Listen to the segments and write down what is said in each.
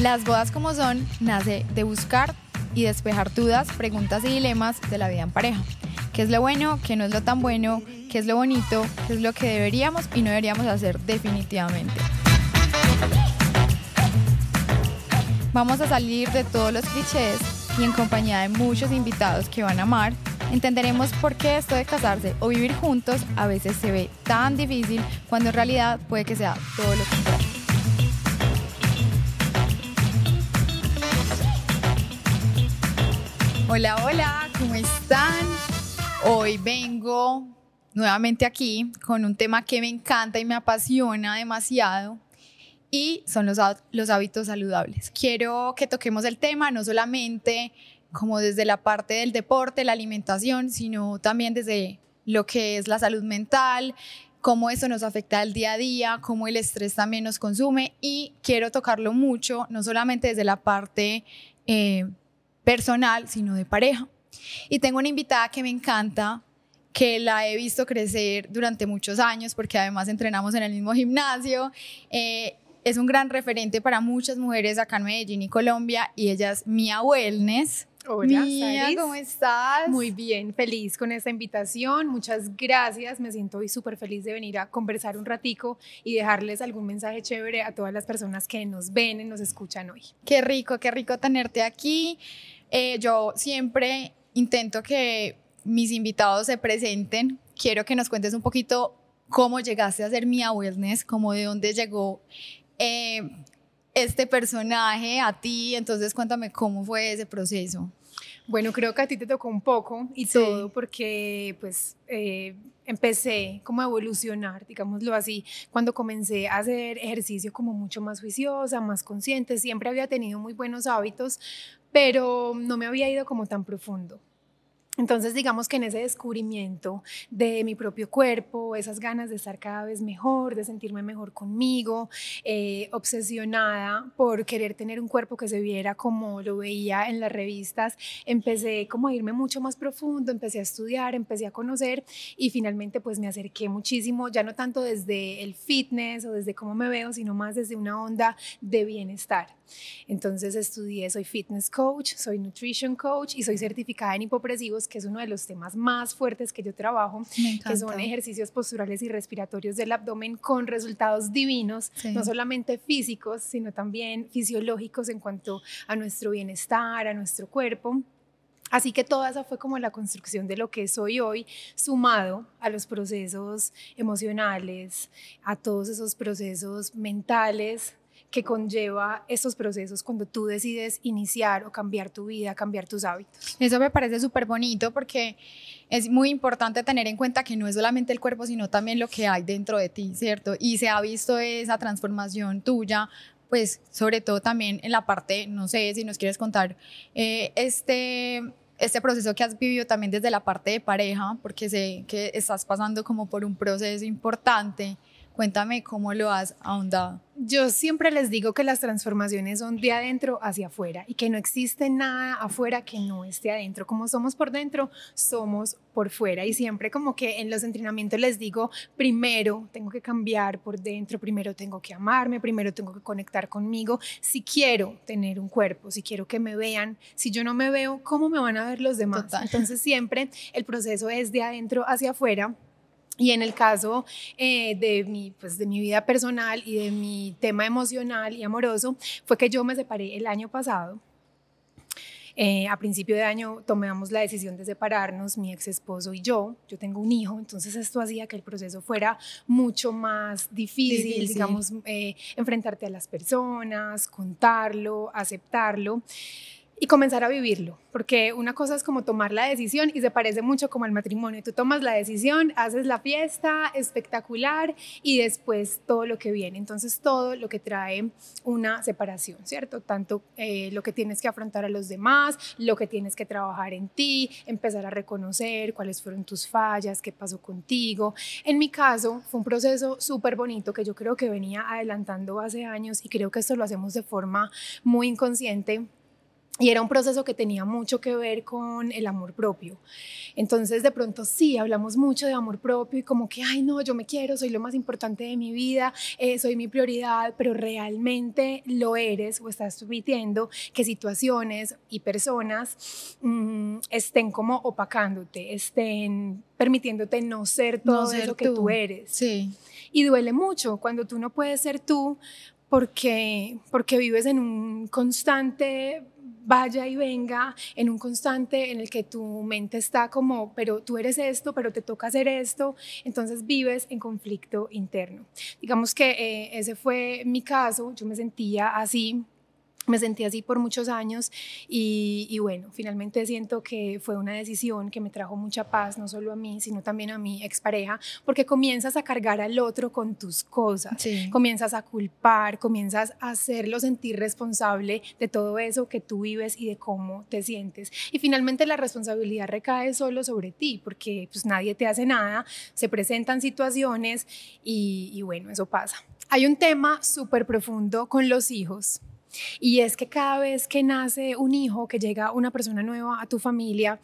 Las bodas como son nace de buscar y despejar dudas, preguntas y dilemas de la vida en pareja. ¿Qué es lo bueno? ¿Qué no es lo tan bueno? ¿Qué es lo bonito? ¿Qué es lo que deberíamos y no deberíamos hacer definitivamente? Vamos a salir de todos los clichés y en compañía de muchos invitados que van a amar, entenderemos por qué esto de casarse o vivir juntos a veces se ve tan difícil cuando en realidad puede que sea todo lo contrario. Hola, hola, ¿cómo están? Hoy vengo nuevamente aquí con un tema que me encanta y me apasiona demasiado y son los, los hábitos saludables. Quiero que toquemos el tema no solamente como desde la parte del deporte, la alimentación, sino también desde lo que es la salud mental, cómo eso nos afecta al día a día, cómo el estrés también nos consume y quiero tocarlo mucho, no solamente desde la parte eh, personal, sino de pareja. Y tengo una invitada que me encanta, que la he visto crecer durante muchos años, porque además entrenamos en el mismo gimnasio. Eh, es un gran referente para muchas mujeres acá en Medellín y Colombia y ella es Mia Wellness. Hola, Mía, ¿cómo estás? Muy bien, feliz con esta invitación. Muchas gracias. Me siento hoy súper feliz de venir a conversar un ratico y dejarles algún mensaje chévere a todas las personas que nos ven y nos escuchan hoy. Qué rico, qué rico tenerte aquí. Eh, yo siempre intento que mis invitados se presenten. Quiero que nos cuentes un poquito cómo llegaste a ser Mia Wellness, cómo de dónde llegó eh, este personaje a ti, entonces cuéntame cómo fue ese proceso. Bueno, creo que a ti te tocó un poco y todo porque pues eh, empecé como a evolucionar, digámoslo así, cuando comencé a hacer ejercicio como mucho más juiciosa, más consciente, siempre había tenido muy buenos hábitos, pero no me había ido como tan profundo. Entonces, digamos que en ese descubrimiento de mi propio cuerpo, esas ganas de estar cada vez mejor, de sentirme mejor conmigo, eh, obsesionada por querer tener un cuerpo que se viera como lo veía en las revistas, empecé como a irme mucho más profundo, empecé a estudiar, empecé a conocer y finalmente pues me acerqué muchísimo, ya no tanto desde el fitness o desde cómo me veo, sino más desde una onda de bienestar. Entonces estudié, soy fitness coach, soy nutrition coach y soy certificada en hipopresivos que es uno de los temas más fuertes que yo trabajo, que son ejercicios posturales y respiratorios del abdomen con resultados divinos, no solamente físicos, sino también fisiológicos en cuanto a nuestro bienestar, a nuestro cuerpo. Así que toda esa fue como la construcción de lo que soy hoy, sumado a los procesos emocionales, a todos esos procesos mentales que conlleva estos procesos cuando tú decides iniciar o cambiar tu vida, cambiar tus hábitos. Eso me parece súper bonito porque es muy importante tener en cuenta que no es solamente el cuerpo, sino también lo que hay dentro de ti, ¿cierto? Y se ha visto esa transformación tuya pues sobre todo también en la parte, no sé si nos quieres contar, eh, este, este proceso que has vivido también desde la parte de pareja, porque sé que estás pasando como por un proceso importante Cuéntame cómo lo has ahondado. Yo siempre les digo que las transformaciones son de adentro hacia afuera y que no existe nada afuera que no esté adentro. Como somos por dentro, somos por fuera. Y siempre como que en los entrenamientos les digo, primero tengo que cambiar por dentro, primero tengo que amarme, primero tengo que conectar conmigo. Si quiero tener un cuerpo, si quiero que me vean, si yo no me veo, ¿cómo me van a ver los demás? Entonces siempre el proceso es de adentro hacia afuera y en el caso eh, de, mi, pues, de mi vida personal y de mi tema emocional y amoroso, fue que yo me separé el año pasado. Eh, a principio de año tomamos la decisión de separarnos, mi ex esposo y yo. Yo tengo un hijo, entonces esto hacía que el proceso fuera mucho más difícil, digamos, eh, enfrentarte a las personas, contarlo, aceptarlo y comenzar a vivirlo, porque una cosa es como tomar la decisión y se parece mucho como al matrimonio. Tú tomas la decisión, haces la fiesta espectacular y después todo lo que viene. Entonces todo lo que trae una separación, ¿cierto? Tanto eh, lo que tienes que afrontar a los demás, lo que tienes que trabajar en ti, empezar a reconocer cuáles fueron tus fallas, qué pasó contigo. En mi caso fue un proceso súper bonito que yo creo que venía adelantando hace años y creo que esto lo hacemos de forma muy inconsciente y era un proceso que tenía mucho que ver con el amor propio. Entonces, de pronto sí, hablamos mucho de amor propio y como que, ay, no, yo me quiero, soy lo más importante de mi vida, eh, soy mi prioridad, pero realmente lo eres o estás permitiendo que situaciones y personas mm, estén como opacándote, estén permitiéndote no ser todo eso que tú eres. Sí. Y duele mucho cuando tú no puedes ser tú porque, porque vives en un constante vaya y venga en un constante en el que tu mente está como, pero tú eres esto, pero te toca hacer esto, entonces vives en conflicto interno. Digamos que eh, ese fue mi caso, yo me sentía así me sentí así por muchos años y, bueno, finalmente siento que fue una decisión que me trajo mucha paz, no solo a mí, sino también a mi expareja, porque comienzas a cargar al otro con tus cosas, comienzas a culpar, comienzas a hacerlo sentir responsable de todo eso que tú vives y de cómo te sientes. Y finalmente la responsabilidad recae solo sobre ti, porque pues nadie te hace nada, se presentan situaciones y, y bueno, eso pasa. Hay un tema súper profundo con los hijos y es que cada vez que nace un hijo, que llega una persona nueva a tu familia,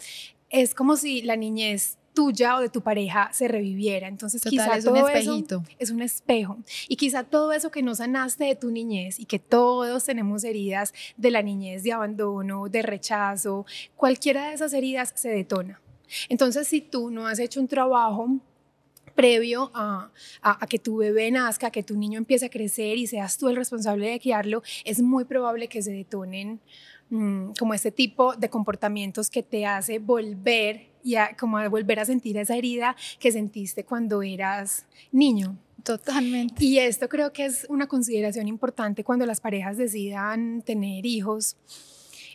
es como si la niñez tuya o de tu pareja se reviviera. Entonces, quizá es todo un eso es un espejo. Y quizá todo eso que no sanaste de tu niñez y que todos tenemos heridas de la niñez, de abandono, de rechazo, cualquiera de esas heridas se detona. Entonces, si tú no has hecho un trabajo previo a, que tu bebé nazca, a que tu niño empiece a crecer y seas tú el responsable de criarlo, es muy probable que se detonen mm, como este tipo de comportamientos que te hace volver y como volver a sentir esa herida que sentiste cuando eras niño. Totalmente. Y esto creo que es una consideración importante cuando las parejas decidan tener hijos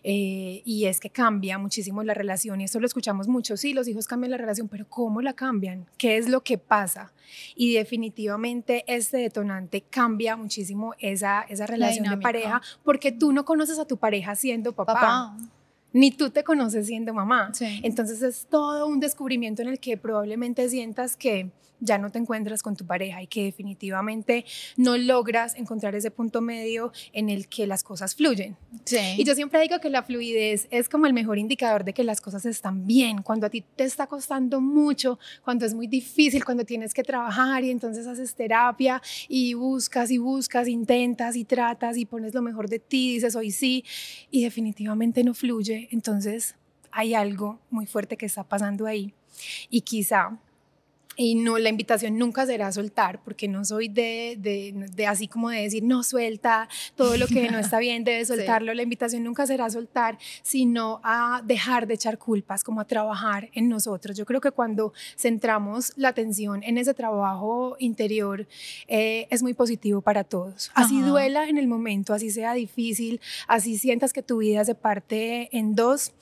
eh, y es que cambia muchísimo la relación y esto lo escuchamos mucho, sí, los hijos cambian la relación, pero ¿cómo la cambian? ¿Qué es lo que pasa? Y definitivamente este detonante cambia muchísimo esa, esa relación de pareja porque tú no conoces a tu pareja siendo papá ni tú te conoces siendo mamá. Entonces es todo un descubrimiento en el que probablemente sientas que ya no te encuentras con tu pareja y que definitivamente no logras encontrar ese punto medio en el que las cosas fluyen. Y yo siempre digo que la fluidez es como el mejor indicador de que las cosas están bien, cuando a ti te está costando mucho, cuando es muy difícil, cuando tienes que trabajar y entonces haces terapia y buscas y buscas, intentas y tratas y pones lo mejor de ti, dices hoy sí y definitivamente no fluye entonces hay algo muy fuerte que está pasando ahí. Y quizá y no, la invitación nunca será soltar, porque no soy de, de, así como de decir, no suelta, todo lo que no está bien debe soltarlo. La invitación nunca será soltar, sino a dejar de echar culpas, como a trabajar en nosotros. Yo creo que cuando centramos la atención en ese trabajo interior, eh, es muy positivo para todos. Así duela en el momento, así sea difícil, así sientas que tu vida se parte en dos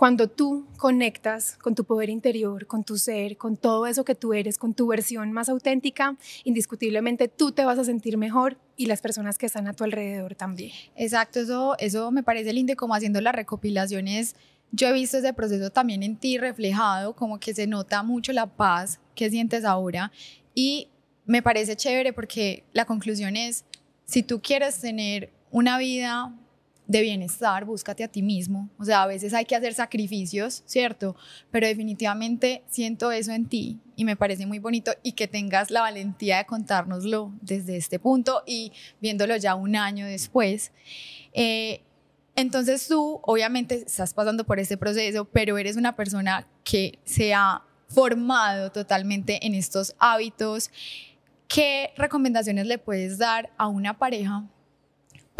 cuando tú conectas con tu poder interior, con tu ser, con todo eso que tú eres, con tu versión más auténtica, indiscutiblemente tú te vas a sentir mejor y las personas que están a tu alrededor también. Exacto, eso, eso me parece lindo como haciendo las recopilaciones. Yo he visto ese proceso también en ti reflejado, como que se nota mucho la paz que sientes ahora y me parece chévere porque la conclusión es, si tú quieres tener una vida de bienestar, búscate a ti mismo. O sea, a veces hay que hacer sacrificios, ¿cierto? Pero definitivamente siento eso en ti y me parece muy bonito y que tengas la valentía de contárnoslo desde este punto y viéndolo ya un año después. Eh, entonces tú obviamente estás pasando por este proceso, pero eres una persona que se ha formado totalmente en estos hábitos. ¿Qué recomendaciones le puedes dar a una pareja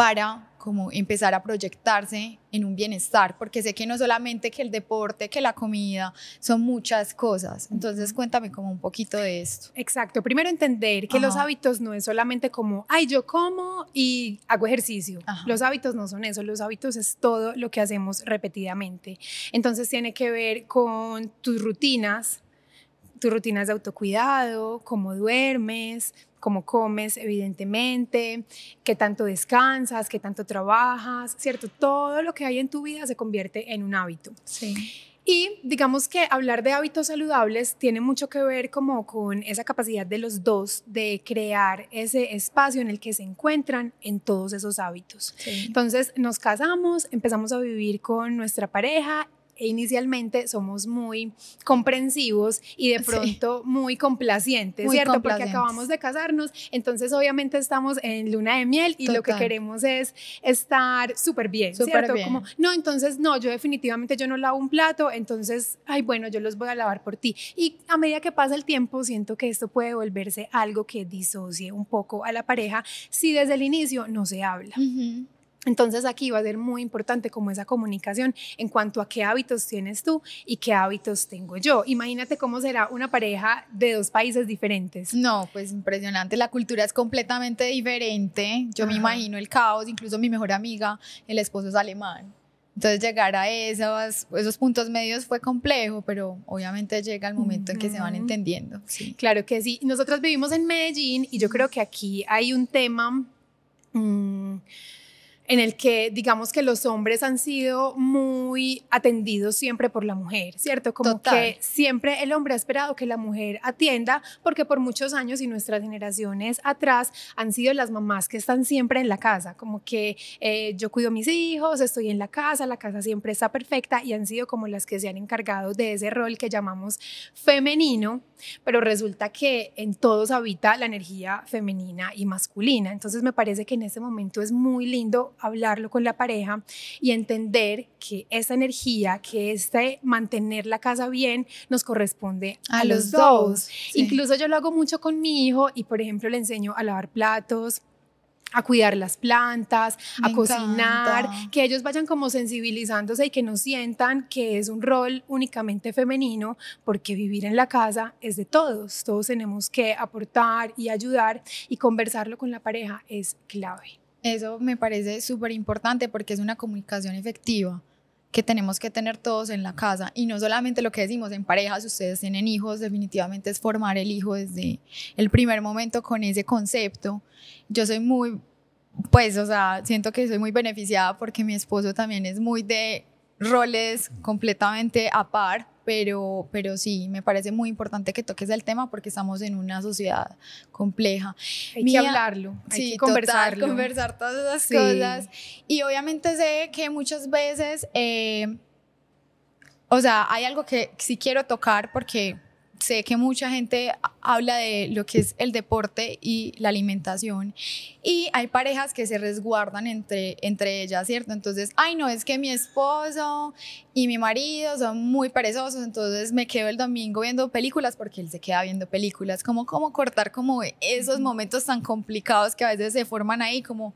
para como empezar a proyectarse en un bienestar, porque sé que no solamente que el deporte, que la comida, son muchas cosas. Entonces cuéntame como un poquito de esto. Exacto, primero entender que los hábitos no es solamente como, ay, yo como y hago ejercicio. Los hábitos no son eso, los hábitos es todo lo que hacemos repetidamente. Entonces tiene que ver con tus rutinas, tus rutinas de autocuidado, cómo duermes, cómo comes, evidentemente, qué tanto descansas, qué tanto trabajas, ¿cierto? Todo lo que hay en tu vida se convierte en un hábito. Sí. Y digamos que hablar de hábitos saludables tiene mucho que ver como con esa capacidad de los dos de crear ese espacio en el que se encuentran en todos esos hábitos. Entonces nos casamos, empezamos a vivir con nuestra pareja e inicialmente somos muy comprensivos y de pronto muy complacientes, ¿cierto? Porque acabamos de casarnos, entonces obviamente estamos en luna de miel y lo que queremos es estar súper bien, ¿cierto? Como, no, entonces no, yo definitivamente yo no lavo un plato, entonces, ay, bueno, yo los voy a lavar por ti. Y a medida que pasa el tiempo, siento que esto puede volverse algo que disocie un poco a la pareja si desde el inicio no se habla. Entonces aquí va a ser muy importante como esa comunicación en cuanto a qué hábitos tienes tú y qué hábitos tengo yo. Imagínate cómo será una pareja de dos países diferentes. No, pues impresionante, la cultura es completamente diferente. Yo me imagino el caos, incluso mi mejor amiga, el esposo es alemán. Entonces llegar a esos, esos puntos medios fue complejo, pero obviamente llega el momento en que se van entendiendo. Claro que sí. Nosotros vivimos en Medellín y yo creo que aquí hay un tema... Mm, en el que digamos que los hombres han sido muy atendidos siempre por la mujer, ¿cierto? Como que siempre el hombre ha esperado que la mujer atienda, porque por muchos años y nuestras generaciones atrás han sido las mamás que están siempre en la casa, como que eh, yo cuido a mis hijos, estoy en la casa, la casa siempre está perfecta y han sido como las que se han encargado de ese rol que llamamos femenino, pero resulta que en todos habita la energía femenina y masculina. Entonces me parece que en ese momento es muy lindo hablarlo con la pareja y entender que esa energía, que este mantener la casa bien, nos corresponde a, los, dos. Incluso yo lo hago mucho con mi hijo y, por ejemplo, le enseño a lavar platos, a cuidar las plantas, a cocinar, que ellos vayan como sensibilizándose y que no sientan que es un rol únicamente femenino, porque vivir en la casa es de todos, todos tenemos que aportar y ayudar y conversarlo con la pareja es clave. Eso me parece súper importante porque es una comunicación efectiva que tenemos que tener todos en la casa y no solamente lo que decimos en parejas, ustedes tienen hijos, definitivamente es formar el hijo desde el primer momento con ese concepto. Yo soy muy, pues, o sea, siento que soy muy beneficiada porque mi esposo también es muy de roles completamente a par pero, pero sí, me parece muy importante que toques el tema porque estamos en una sociedad compleja. Hay que hablarlo, hay que conversarlo. conversar todas esas cosas. Y obviamente sé que muchas veces, eh, o sea, hay algo que sí quiero tocar porque sé que mucha gente habla de lo que es el deporte y la alimentación y hay parejas que se resguardan entre, entre ellas, ¿cierto? Entonces, ay, no, es que mi esposo y mi marido son muy perezosos, entonces me quedo el domingo viendo películas porque él se queda viendo películas, como, como cortar como esos momentos tan complicados que a veces se forman ahí, como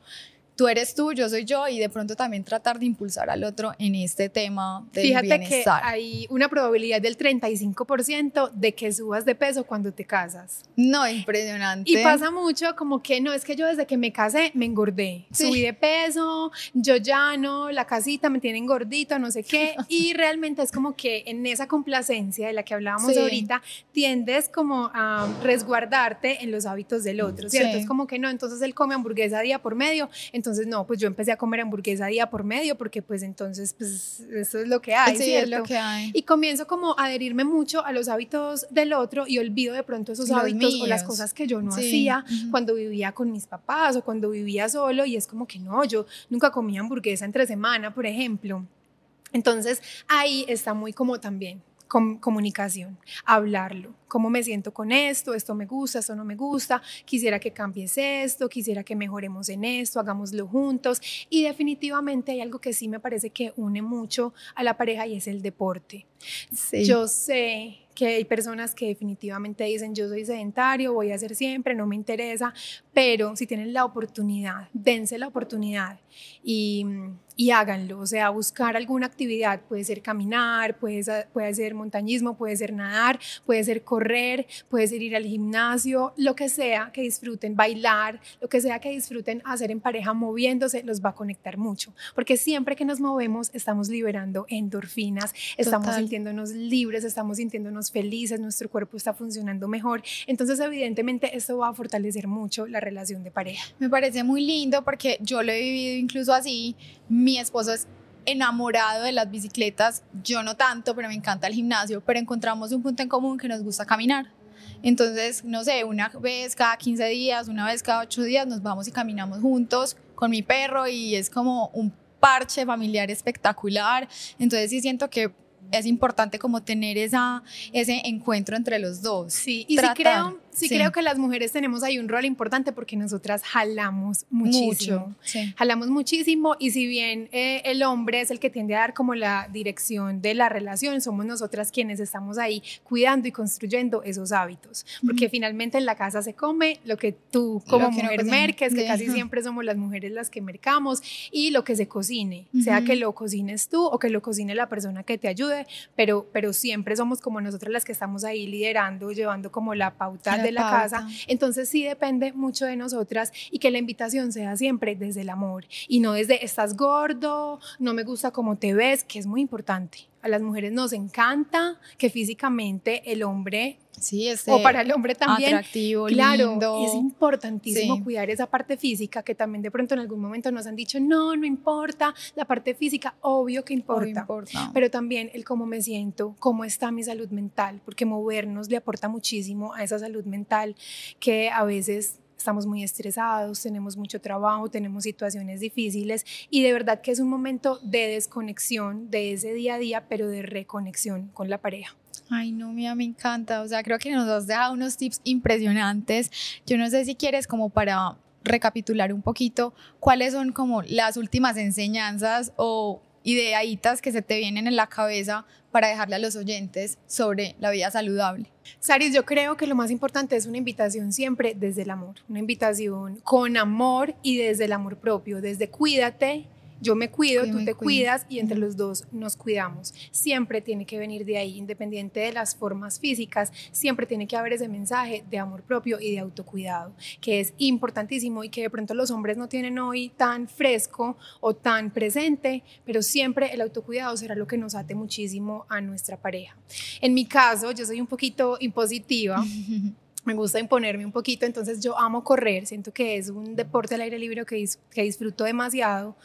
tú eres tú, yo soy yo y de pronto también tratar de impulsar al otro en este tema del Fíjate bienestar. que hay una probabilidad del 35% de que subas de peso cuando te casas. No, impresionante. Y pasa mucho como que no, es que yo desde que me casé me engordé, subí de peso, yo ya no, la casita me tiene gordito, no sé qué, y realmente es como que en esa complacencia de la que hablábamos ahorita, tiendes como a resguardarte en los hábitos del otro, ¿cierto? Es como que no, entonces él come hamburguesa día por medio, entonces, no, pues yo empecé a comer hamburguesa día por medio porque pues entonces, pues eso es lo que hay, sí, es lo que hay. Y comienzo como a adherirme mucho a los hábitos del otro y olvido de pronto esos hábitos o las cosas que yo no hacía cuando vivía con mis papás o cuando vivía solo y es como que no, yo nunca comía hamburguesa entre semana, por ejemplo. Entonces, ahí está muy como también comunicación, hablarlo. Cómo me siento con esto, esto me gusta, esto no me gusta, quisiera que cambies esto, quisiera que mejoremos en esto, hagámoslo juntos. Y definitivamente hay algo que sí me parece que une mucho a la pareja y es el deporte. Yo sé que hay personas que definitivamente dicen yo soy sedentario, voy a hacer siempre, no me interesa, pero si tienen la oportunidad, dense la oportunidad. Y, y háganlo, o sea, buscar alguna actividad, puede ser caminar, puede, puede ser montañismo, puede ser nadar, puede ser correr, puede ser ir al gimnasio, lo que sea que disfruten, bailar, lo que sea que disfruten hacer en pareja moviéndose, los va a conectar mucho, porque siempre que nos movemos estamos liberando endorfinas, estamos sintiéndonos libres, estamos sintiéndonos felices, nuestro cuerpo está funcionando mejor. Entonces, evidentemente, esto va a fortalecer mucho la relación de pareja. Me parece muy lindo porque yo lo he vivido incluso así. Mi esposo es enamorado de las bicicletas, yo no tanto, pero me encanta el gimnasio, pero encontramos un punto en común que nos gusta caminar. Entonces, no sé, una vez cada 15 días, una vez cada 8 días nos vamos y caminamos juntos con mi perro y es como un parche familiar espectacular. Entonces sí siento que es importante como tener esa, ese encuentro entre los dos. Sí, y sí creo, sí, creo que las mujeres tenemos ahí un rol importante porque nosotras jalamos muchísimo. Jalamos muchísimo y si bien eh, el hombre es el que tiende a dar como la dirección de la relación, somos nosotras quienes estamos ahí cuidando y construyendo esos hábitos. Porque finalmente en la casa se come lo que tú como mujer merques, que casi siempre somos las mujeres las que mercamos, y lo que se cocine, sea que lo cocines tú o que lo cocine la persona que te ayude, pero, pero siempre somos como nosotras las que estamos ahí liderando, llevando como la pauta de la casa. Entonces sí depende mucho de nosotras y que la invitación sea siempre desde el amor y no desde estás gordo, no me gusta cómo te ves, que es muy importante. A las mujeres nos encanta que físicamente el hombre Sí, o para el hombre también. Atractivo, claro, lindo. es importantísimo cuidar esa parte física que también de pronto en algún momento nos han dicho, no, no importa, la parte física, obvio que importa, importa. pero también el cómo me siento, cómo está mi salud mental, porque movernos le aporta muchísimo a esa salud mental que a veces estamos muy estresados, tenemos mucho trabajo, tenemos situaciones difíciles y de verdad que es un momento de desconexión de ese día a día, pero de reconexión con la pareja. Ay, no, mía, me encanta. O sea, creo que nos has dejado unos tips impresionantes. Yo no sé si quieres como para recapitular un poquito cuáles son como las últimas enseñanzas o ideitas que se te vienen en la cabeza para dejarle a los oyentes sobre la vida saludable. Saris, yo creo que lo más importante es una invitación siempre desde el amor, una invitación con amor y desde el amor propio, desde cuídate yo me cuido, tú te cuidas y entre los dos nos cuidamos. Siempre tiene que venir de ahí, independiente de las formas físicas, siempre tiene que haber ese mensaje de amor propio y de autocuidado, que es importantísimo y que de pronto los hombres no tienen hoy tan fresco o tan presente, pero siempre el autocuidado será lo que nos ate muchísimo a nuestra pareja. En mi caso, yo soy un poquito impositiva. me gusta imponerme un poquito, entonces yo amo correr, siento que es un deporte al aire libre que, que disfruto demasiado,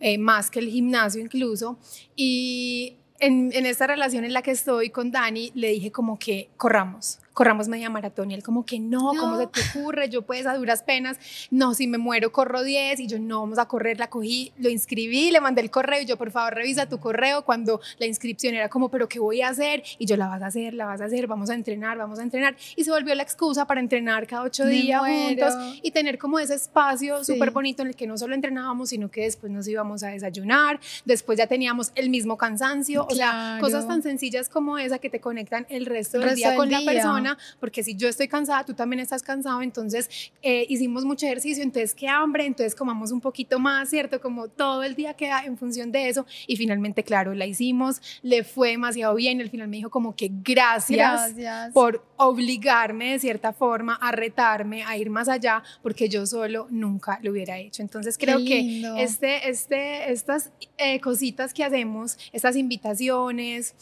eh, más que el gimnasio incluso, y en, en, esta relación en la que estoy con Dani, le dije como que corramos, corramos media maratón y él como que no, ¿cómo se te ocurre? Yo pues a duras penas, no, si me muero corro 10 y yo no, vamos a correr, la cogí, lo inscribí, le mandé el correo y yo por favor revisa tu correo cuando la inscripción era como, pero ¿qué voy a hacer? Y yo la vas a hacer, la vas a hacer, vamos a entrenar, vamos a entrenar y se volvió la excusa para entrenar cada ocho días juntos y tener como ese espacio súper bonito en el que no solo entrenábamos, sino que después nos íbamos a desayunar, después ya teníamos el mismo cansancio, o sea, cosas tan sencillas como esa que te conectan el resto del día con la persona porque si yo estoy cansada, tú también estás cansado, entonces eh, hicimos mucho ejercicio, entonces qué hambre, entonces comamos un poquito más, ¿cierto? Como todo el día queda en función de eso y finalmente, claro, la hicimos, le fue demasiado bien, al final me dijo como que gracias, por obligarme de cierta forma a retarme, a ir más allá, porque yo solo nunca lo hubiera hecho. Entonces creo que este, este, estas eh, cositas que hacemos, estas invitaciones,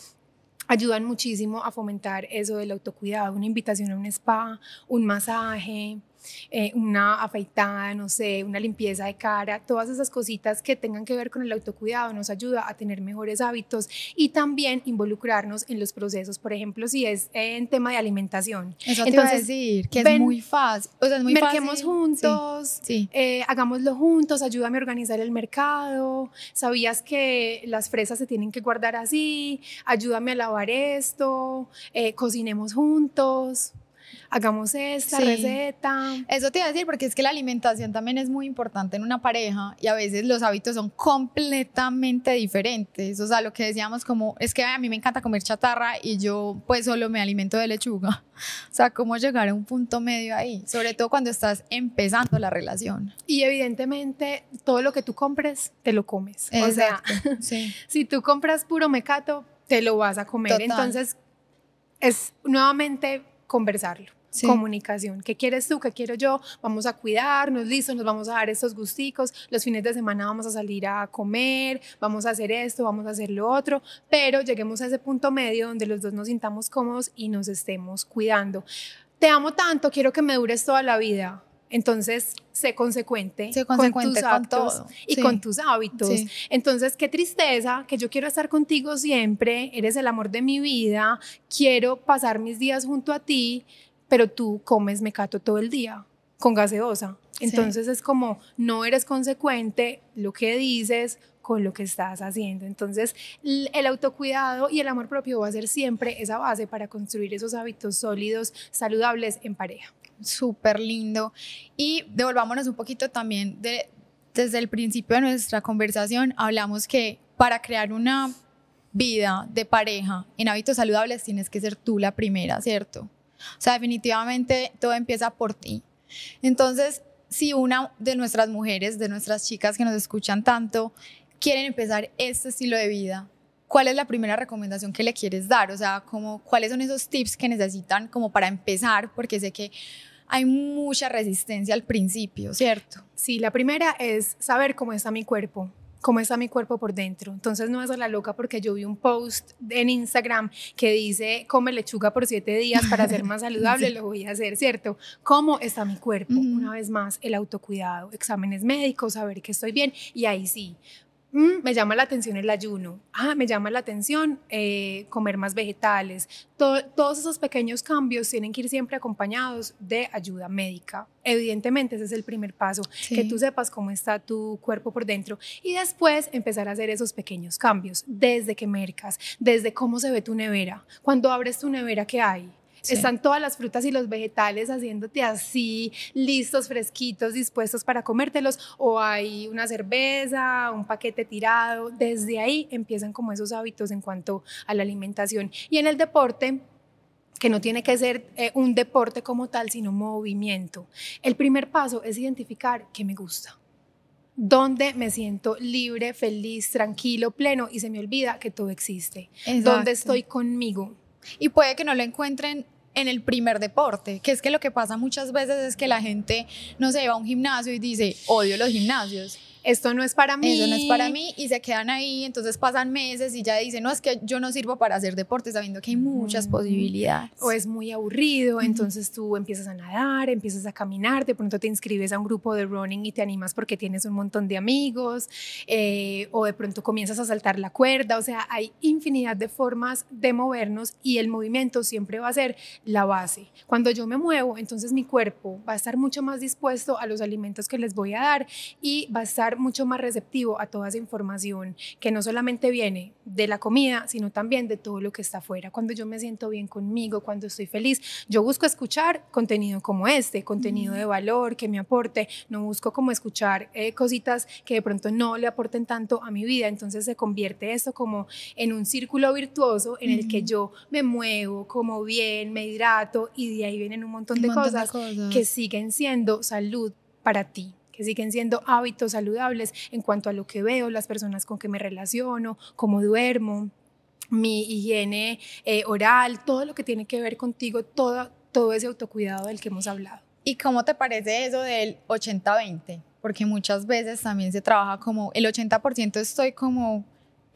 ayudan muchísimo a fomentar eso del autocuidado, una invitación a un spa, un masaje, eh, una afeitada, no sé, una limpieza de cara, todas esas cositas que tengan que ver con el autocuidado nos ayuda a tener mejores hábitos y también involucrarnos en los procesos, por ejemplo, si es en tema de alimentación. Eso Entonces, decir, que es muy fácil, o sea, es muy merquemos juntos, eh, hagámoslo juntos, ayúdame a organizar el mercado, sabías que las fresas se tienen que guardar así, ayúdame a lavar esto, eh, cocinemos juntos hagamos esta receta. Eso te iba a decir porque es que la alimentación también es muy importante en una pareja y a veces los hábitos son completamente diferentes. O sea, lo que decíamos como, es que a mí me encanta comer chatarra y yo pues solo me alimento de lechuga. O sea, cómo llegar a un punto medio ahí, sobre todo cuando estás empezando la relación. Y evidentemente todo lo que tú compres, te lo comes. O sea, si tú compras puro mecato, te lo vas a comer. Entonces, es nuevamente conversarlo. Comunicación. ¿Qué quieres tú? ¿Qué quiero yo? Vamos a cuidarnos, listo, nos vamos a dar estos gusticos. Los fines de semana vamos a salir a comer, vamos a hacer esto, vamos a hacer lo otro, pero lleguemos a ese punto medio donde los dos nos sintamos cómodos y nos estemos cuidando. Te amo tanto, quiero que me dures toda la vida Entonces, sé consecuente, con tus actos y con tus hábitos. Entonces, qué tristeza que yo quiero estar contigo siempre, eres el amor de mi vida, quiero pasar mis días junto a ti, pero tú comes mecato todo el día con gaseosa. Entonces es como no eres consecuente lo que dices con lo que estás haciendo. Entonces el autocuidado y el amor propio va a ser siempre esa base para construir esos hábitos sólidos, saludables en pareja súper lindo. Y devolvámonos un poquito también de, desde el principio de nuestra conversación, hablamos que para crear una vida de pareja en hábitos saludables tienes que ser tú la primera, ¿cierto? O sea, definitivamente todo empieza por ti. Entonces, si una de nuestras mujeres, de nuestras chicas que nos escuchan tanto, quieren empezar este estilo de vida, ¿cuál es la primera recomendación que le quieres dar? O sea, como, ¿cuáles son esos tips que necesitan como para empezar? Porque sé que hay mucha resistencia al principio, ¿cierto? Sí, la primera es saber cómo está mi cuerpo cómo está mi cuerpo por dentro. Entonces no es a la loca porque yo vi un post en Instagram que dice come lechuga por siete días para ser más saludable, lo voy a hacer, ¿cierto? ¿Cómo está mi cuerpo? Una vez más, el autocuidado, exámenes médicos, saber que estoy bien y ahí sí, Mm, me llama la atención el ayuno, ah, me llama la atención eh, comer más vegetales. todos esos pequeños cambios tienen que ir siempre acompañados de ayuda médica. Evidentemente, ese es el primer paso, que tú sepas cómo está tu cuerpo por dentro y después empezar a hacer esos pequeños cambios, desde que mercas, desde cómo se ve tu nevera. Cuando abres tu nevera, ¿qué hay? Están todas las frutas y los vegetales haciéndote así, listos, fresquitos, dispuestos para comértelos, o hay una cerveza, un paquete tirado. Desde ahí empiezan como esos hábitos en cuanto a la alimentación. Y en el deporte, que no tiene que ser eh, un deporte como tal, sino movimiento. El primer paso es identificar qué me gusta dónde me siento libre, feliz, tranquilo, pleno y se me olvida que todo existe, dónde estoy conmigo. Y puede que no lo encuentren en el primer deporte, que es que lo que pasa muchas veces es que la gente no se va a un gimnasio y dice, odio los gimnasios esto no es para mí. Eso no es para mí y se quedan ahí, entonces pasan meses y ya dicen, no, es que yo no sirvo para hacer deporte, sabiendo que hay muchas posibilidades. O es muy aburrido, entonces tú empiezas a nadar, empiezas a caminar, de pronto te inscribes a un grupo de running y te animas porque tienes un montón de amigos, eh, o de pronto comienzas a saltar la cuerda, o sea, hay infinidad de formas de movernos y el movimiento siempre va a ser la base. Cuando yo me muevo, entonces mi cuerpo va a estar mucho más dispuesto a los alimentos que les voy a dar y va a estar mucho más receptivo a toda esa información que no solamente viene de la comida, sino también de todo lo que está afuera. Cuando yo me siento bien conmigo, cuando estoy feliz, yo busco escuchar contenido como este, contenido de valor que me aporte, no busco como escuchar eh, cositas que de pronto no le aporten tanto a mi vida, entonces se convierte esto como en un círculo virtuoso en el que yo me muevo, como bien, me hidrato y de ahí vienen un montón de cosas. que siguen siendo salud para ti que siguen siendo hábitos saludables en cuanto a lo que veo, las personas con que me relaciono, cómo duermo, mi higiene eh, oral, todo lo que tiene que ver contigo, todo, todo ese autocuidado del que hemos hablado. ¿Y cómo te parece eso del 80-20? Porque muchas veces también se trabaja como el 80% estoy como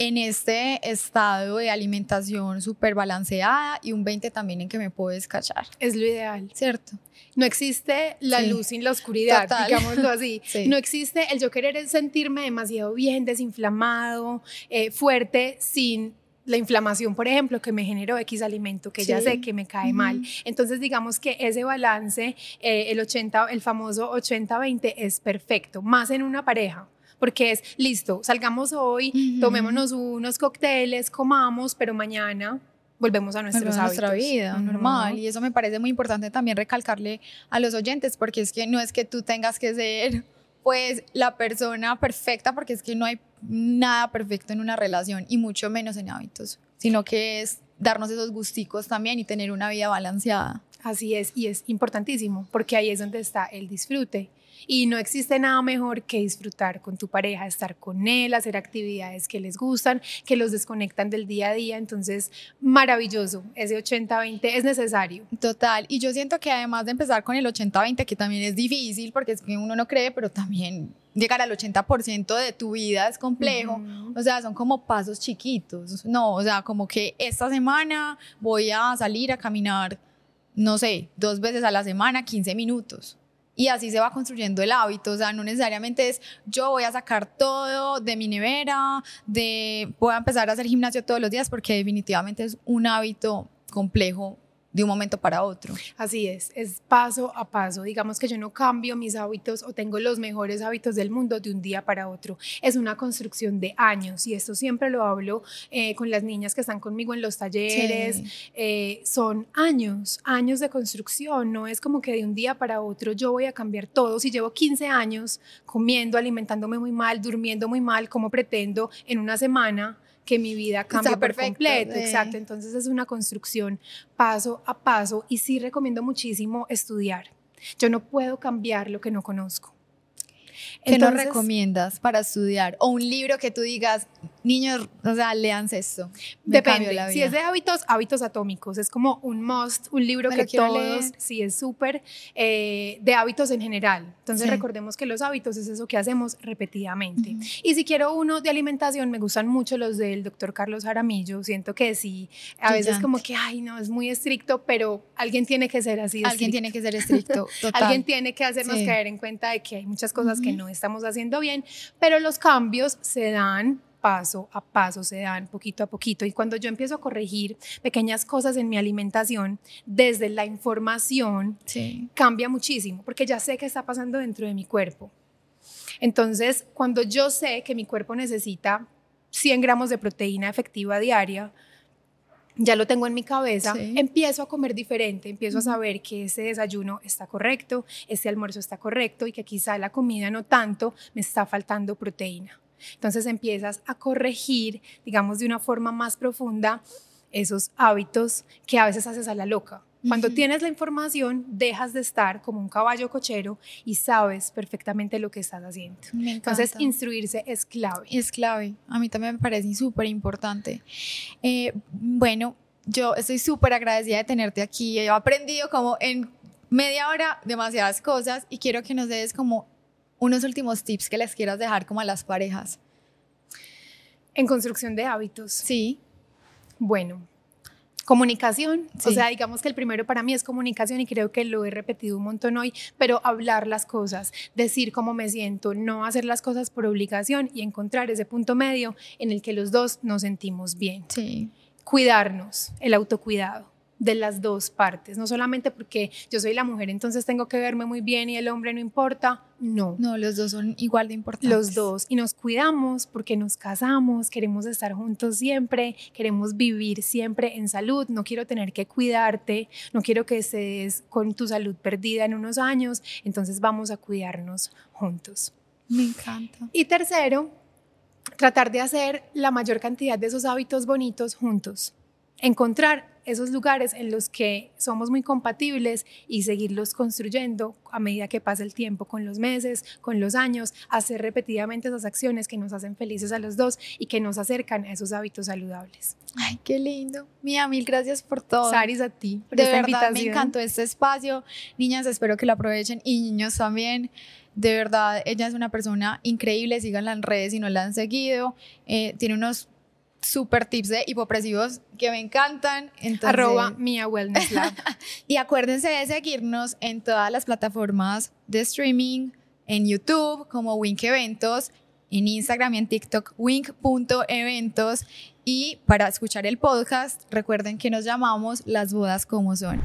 en este estado de alimentación súper balanceada y un 20 también en que me puedo descachar. Es lo ideal. ¿Cierto? No existe la luz sin la oscuridad, digámoslo así. No existe el yo querer sentirme demasiado bien, desinflamado, eh, fuerte, sin la inflamación, por ejemplo, que me generó X alimento, que ya sé que me cae mal. Entonces, digamos que ese balance, eh, el 80, el famoso 80-20 es perfecto, más en una pareja porque es, listo, salgamos hoy, tomémonos unos cócteles, comamos, pero mañana volvemos a nuestros a nuestra vida normal y eso me parece muy importante también recalcarle a los oyentes porque es que no es que tú tengas que ser pues la persona perfecta porque es que no hay nada perfecto en una relación y mucho menos en hábitos, sino que es darnos esos gusticos también y tener una vida balanceada. Así es, y es importantísimo, porque ahí es donde está el disfrute. Y no existe nada mejor que disfrutar con tu pareja, estar con él, hacer actividades que les gustan, que los desconectan del día a día. Entonces, maravilloso, ese 80-20 es necesario. Total, y yo siento que además de empezar con el 80-20, que también es difícil, porque es que uno no cree, pero también llegar al 80% de tu vida es complejo. O sea, son como pasos chiquitos. No, o sea, como que esta semana voy a salir a caminar, no sé, dos veces a la semana, 15 minutos y así se va construyendo el hábito. O sea, no necesariamente es yo voy a sacar todo de mi nevera, de voy a empezar a hacer gimnasio todos los días, porque definitivamente es un hábito complejo de un momento para otro. Así es, es paso a paso. Digamos que yo no cambio mis hábitos o tengo los mejores hábitos del mundo de un día para otro. Es una construcción de años y esto siempre lo hablo eh, con las niñas que están conmigo en los talleres. Eh, son años, años de construcción. No es como que de un día para otro yo voy a cambiar todo. Si llevo 15 años comiendo, alimentándome muy mal, durmiendo muy mal, como pretendo en una semana? Que mi vida cambie por completo. Exacto. Entonces es una construcción paso a paso y sí recomiendo muchísimo estudiar. Yo no puedo cambiar lo que no conozco. ¿Qué nos recomiendas para estudiar? O un libro que tú digas, niños, o sea, leanse esto. Depende. Si es de hábitos, hábitos atómicos. Es como un must, un libro que todos, sí, es súper, eh, de hábitos en general. Entonces recordemos que los hábitos es eso que hacemos repetidamente. Y si quiero uno de alimentación, me gustan mucho los del doctor Carlos Jaramillo. Siento que sí, a veces como que, ay, no, es muy estricto, pero alguien tiene que ser así. alguien tiene que ser estricto. Total. alguien tiene que hacernos caer en cuenta de que hay muchas cosas que no estamos haciendo bien, pero los cambios se dan paso a paso, se dan poquito a poquito. Y cuando yo empiezo a corregir pequeñas cosas en mi alimentación, desde la información, cambia muchísimo, porque ya sé qué está pasando dentro de mi cuerpo. Entonces, cuando yo sé que mi cuerpo necesita 100 gramos de proteína efectiva diaria, ya lo tengo en mi cabeza, empiezo a comer diferente, empiezo a saber que ese desayuno está correcto, ese almuerzo está correcto y que quizá la comida no tanto, me está faltando proteína. Entonces empiezas a corregir, digamos, de una forma más profunda esos hábitos que a veces haces a la loca. Cuando tienes la información, dejas de estar como un caballo cochero y sabes perfectamente lo que estás haciendo. Entonces, instruirse es clave. Es clave. A mí también me parece súper importante. Eh, bueno, yo estoy súper agradecida de tenerte aquí. He aprendido como en media hora demasiadas cosas y quiero que nos des como unos últimos tips que les quieras dejar como a las parejas. En construcción de hábitos. Sí. Bueno, comunicación, o sea, digamos que el primero para mí es comunicación y creo que lo he repetido un montón hoy, pero hablar las cosas, decir cómo me siento, no hacer las cosas por obligación y encontrar ese punto medio en el que los dos nos sentimos bien. Sí. Cuidarnos, el autocuidado de las dos partes, no solamente porque yo soy la mujer, entonces tengo que verme muy bien y el hombre no importa, no. No, los dos son igual de importantes. Los dos, y nos cuidamos porque nos casamos, queremos estar juntos siempre, queremos vivir siempre en salud, no quiero tener que cuidarte, no quiero que estés con tu salud perdida en unos años, entonces vamos a cuidarnos juntos. Me encanta. Y tercero, tratar de hacer la mayor cantidad de esos hábitos bonitos juntos. Encontrar esos lugares en los que somos muy compatibles y seguirlos construyendo a medida que pasa el tiempo, con los meses, con los años, hacer repetidamente esas acciones que nos hacen felices a los dos y que nos acercan a esos hábitos saludables. Ay, qué lindo. Mía, mil gracias por todo. Saris, a ti. de verdad, me encantó este espacio. Niñas, espero que lo aprovechen y niños también. De verdad, ella es una persona increíble. Síganla en redes si no la han seguido. Eh, tiene unos super tips de hipopresivos que me encantan. Entonces, Arroba Mia Wellness Lab. y acuérdense de seguirnos en todas las plataformas de streaming, en YouTube como Wink Eventos, en Instagram y en TikTok wink.eventos. Y para escuchar el podcast, recuerden que nos llamamos Las Bodas como Son.